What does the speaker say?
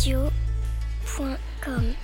radio.com